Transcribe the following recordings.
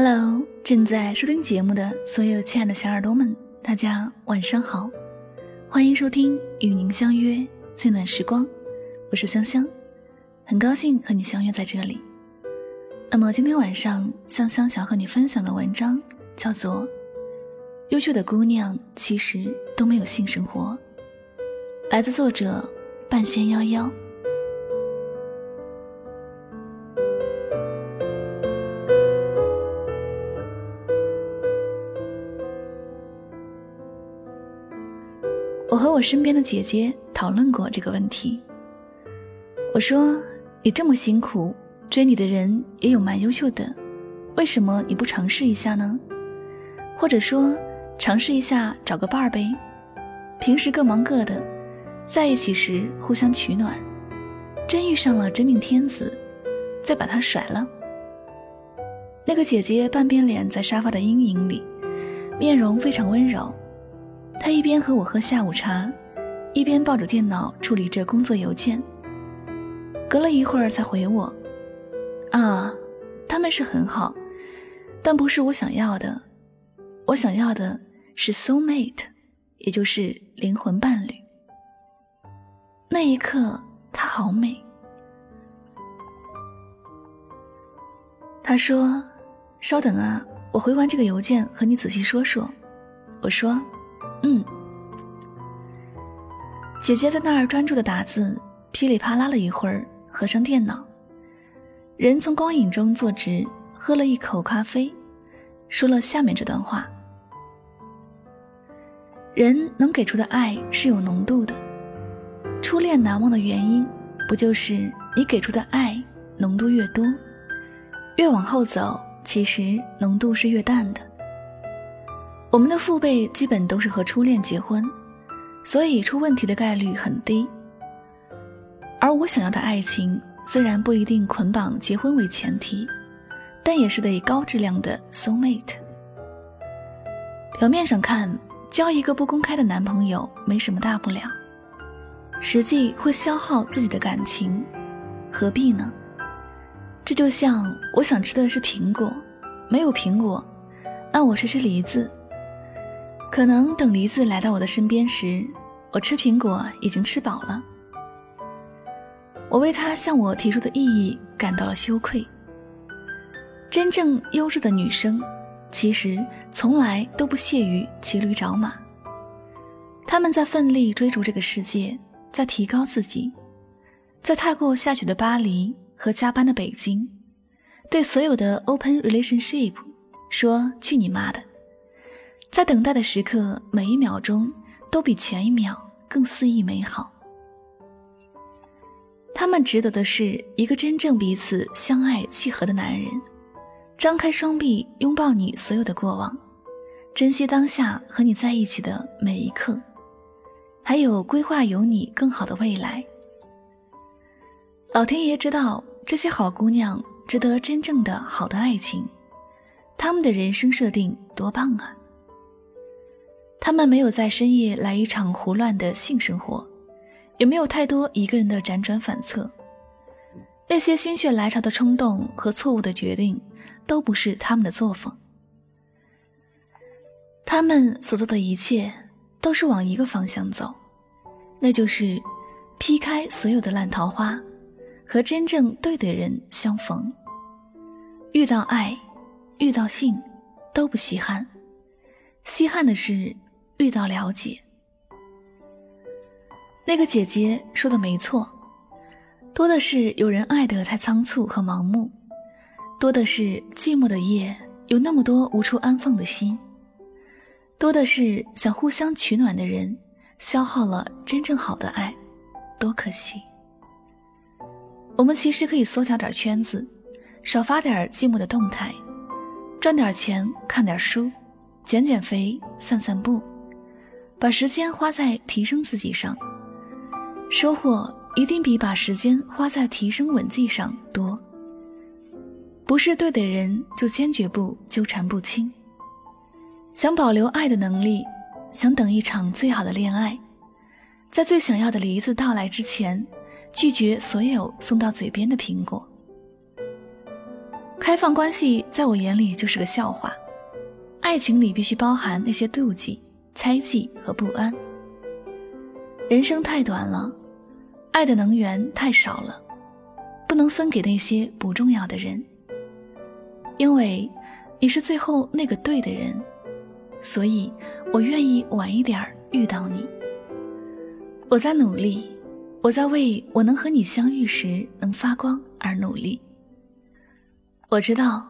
Hello，正在收听节目的所有亲爱的小耳朵们，大家晚上好，欢迎收听与您相约最暖时光，我是香香，很高兴和你相约在这里。那么今天晚上，香香想和你分享的文章叫做《优秀的姑娘其实都没有性生活》，来自作者半仙夭夭。我身边的姐姐讨论过这个问题。我说：“你这么辛苦，追你的人也有蛮优秀的，为什么你不尝试一下呢？或者说，尝试一下找个伴儿呗，平时各忙各的，在一起时互相取暖，真遇上了真命天子，再把他甩了。”那个姐姐半边脸在沙发的阴影里，面容非常温柔。他一边和我喝下午茶，一边抱着电脑处理着工作邮件。隔了一会儿才回我：“啊，他们是很好，但不是我想要的。我想要的是 soul mate，也就是灵魂伴侣。”那一刻，她好美。他说：“稍等啊，我回完这个邮件和你仔细说说。”我说。嗯，姐姐在那儿专注的打字，噼里啪啦了一会儿，合上电脑，人从光影中坐直，喝了一口咖啡，说了下面这段话：人能给出的爱是有浓度的，初恋难忘的原因，不就是你给出的爱浓度越多，越往后走，其实浓度是越淡的。我们的父辈基本都是和初恋结婚，所以出问题的概率很低。而我想要的爱情，虽然不一定捆绑结婚为前提，但也是得高质量的 soul mate。表面上看，交一个不公开的男朋友没什么大不了，实际会消耗自己的感情，何必呢？这就像我想吃的是苹果，没有苹果，那我吃吃梨子。可能等梨子来到我的身边时，我吃苹果已经吃饱了。我为他向我提出的异议感到了羞愧。真正优质的女生，其实从来都不屑于骑驴找马。他们在奋力追逐这个世界，在提高自己，在踏过下雪的巴黎和加班的北京，对所有的 open relationship 说：“去你妈的！”在等待的时刻，每一秒钟都比前一秒更肆意美好。他们值得的是一个真正彼此相爱契合的男人，张开双臂拥抱你所有的过往，珍惜当下和你在一起的每一刻，还有规划有你更好的未来。老天爷知道这些好姑娘值得真正的好的爱情，他们的人生设定多棒啊！他们没有在深夜来一场胡乱的性生活，也没有太多一个人的辗转反侧。那些心血来潮的冲动和错误的决定，都不是他们的作风。他们所做的一切，都是往一个方向走，那就是劈开所有的烂桃花，和真正对的人相逢。遇到爱，遇到性，都不稀罕，稀罕的是。遇到了解，那个姐姐说的没错，多的是有人爱得太仓促和盲目，多的是寂寞的夜有那么多无处安放的心，多的是想互相取暖的人消耗了真正好的爱，多可惜。我们其实可以缩小点圈子，少发点寂寞的动态，赚点钱，看点书，减减肥，散散步，把时间花在提升自己上，收获。一定比把时间花在提升吻技上多。不是对的人，就坚决不纠缠不清。想保留爱的能力，想等一场最好的恋爱，在最想要的梨子到来之前，拒绝所有送到嘴边的苹果。开放关系在我眼里就是个笑话。爱情里必须包含那些妒忌、猜忌和不安。人生太短了。爱的能源太少了，不能分给那些不重要的人。因为你是最后那个对的人，所以我愿意晚一点遇到你。我在努力，我在为我能和你相遇时能发光而努力。我知道，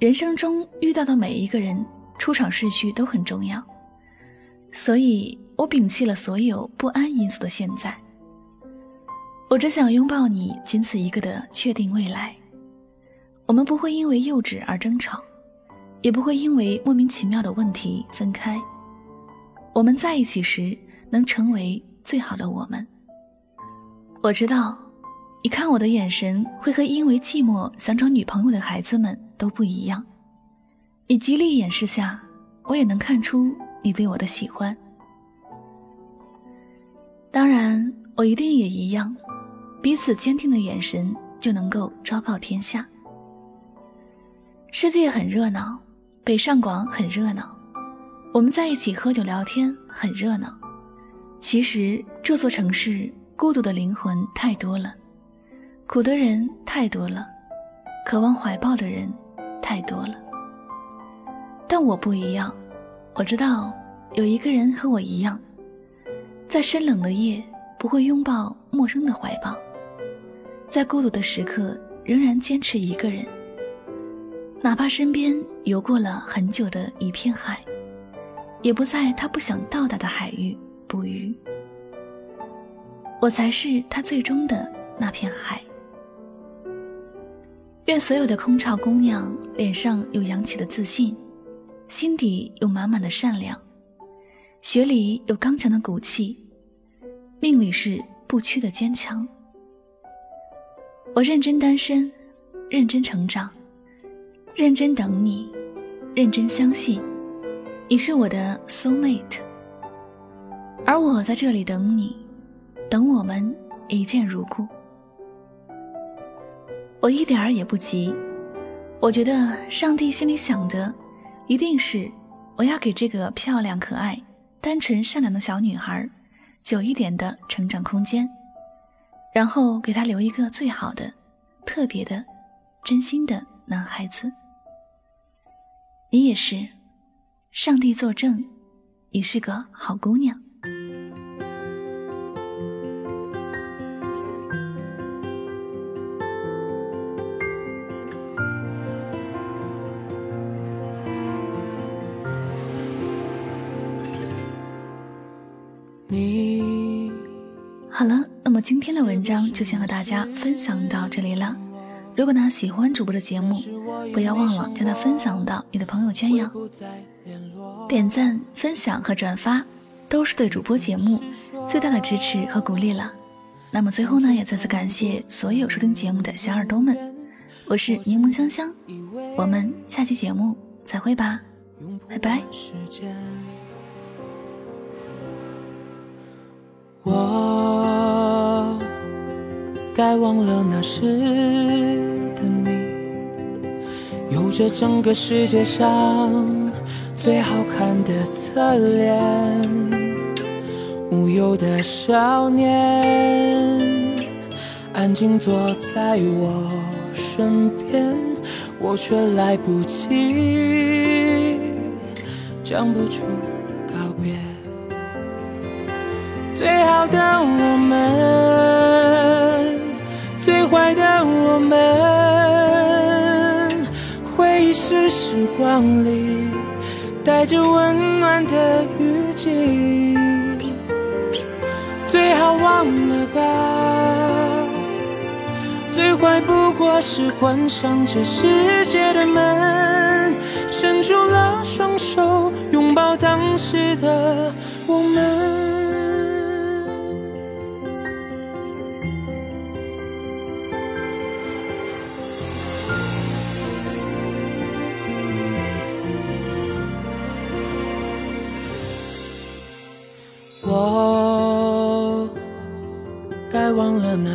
人生中遇到的每一个人出场顺序都很重要，所以我摒弃了所有不安因素的现在。我只想拥抱你，仅此一个的确定未来。我们不会因为幼稚而争吵，也不会因为莫名其妙的问题分开。我们在一起时，能成为最好的我们。我知道，你看我的眼神会和因为寂寞想找女朋友的孩子们都不一样。你极力掩饰下，我也能看出你对我的喜欢。当然，我一定也一样。彼此坚定的眼神就能够昭告天下。世界很热闹，北上广很热闹，我们在一起喝酒聊天很热闹。其实这座城市孤独的灵魂太多了，苦的人太多了，渴望怀抱的人太多了。但我不一样，我知道有一个人和我一样，在深冷的夜不会拥抱陌生的怀抱。在孤独的时刻，仍然坚持一个人，哪怕身边游过了很久的一片海，也不在他不想到达的海域捕鱼。我才是他最终的那片海。愿所有的空巢姑娘脸上有扬起的自信，心底有满满的善良，血里有刚强的骨气，命里是不屈的坚强。我认真单身，认真成长，认真等你，认真相信，你是我的 soul mate。而我在这里等你，等我们一见如故。我一点儿也不急，我觉得上帝心里想的，一定是我要给这个漂亮可爱、单纯善良的小女孩，久一点的成长空间。然后给她留一个最好的、特别的、真心的男孩子。你也是，上帝作证，你是个好姑娘。好了。那么今天的文章就先和大家分享到这里了。如果呢喜欢主播的节目，不要忘了将它分享到你的朋友圈哟。点赞、分享和转发都是对主播节目最大的支持和鼓励了。那么最后呢，也再次感谢所有收听节目的小耳朵们，我是柠檬香香，我们下期节目再会吧，拜拜。我该忘了那时的你，有着整个世界上最好看的侧脸，无忧的少年，安静坐在我身边，我却来不及讲不出告别，最好的我们。坏的我们，回忆是时光里带着温暖的雨季，最好忘了吧。最坏不过是关上这世界的门，伸出了双手，拥抱当时的我们。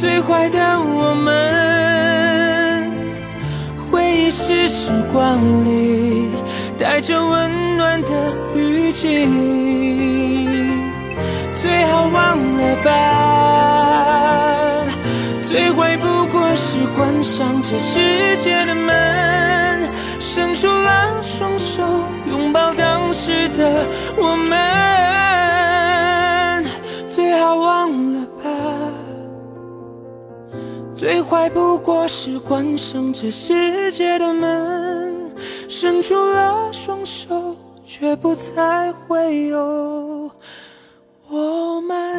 最坏的我们，回忆是时光里带着温暖的雨季，最好忘了吧。最坏不过是关上这世界的门，伸出了双手，拥抱当时的我们，最坏不过是关上这世界的门伸出了双手却不再会有我们。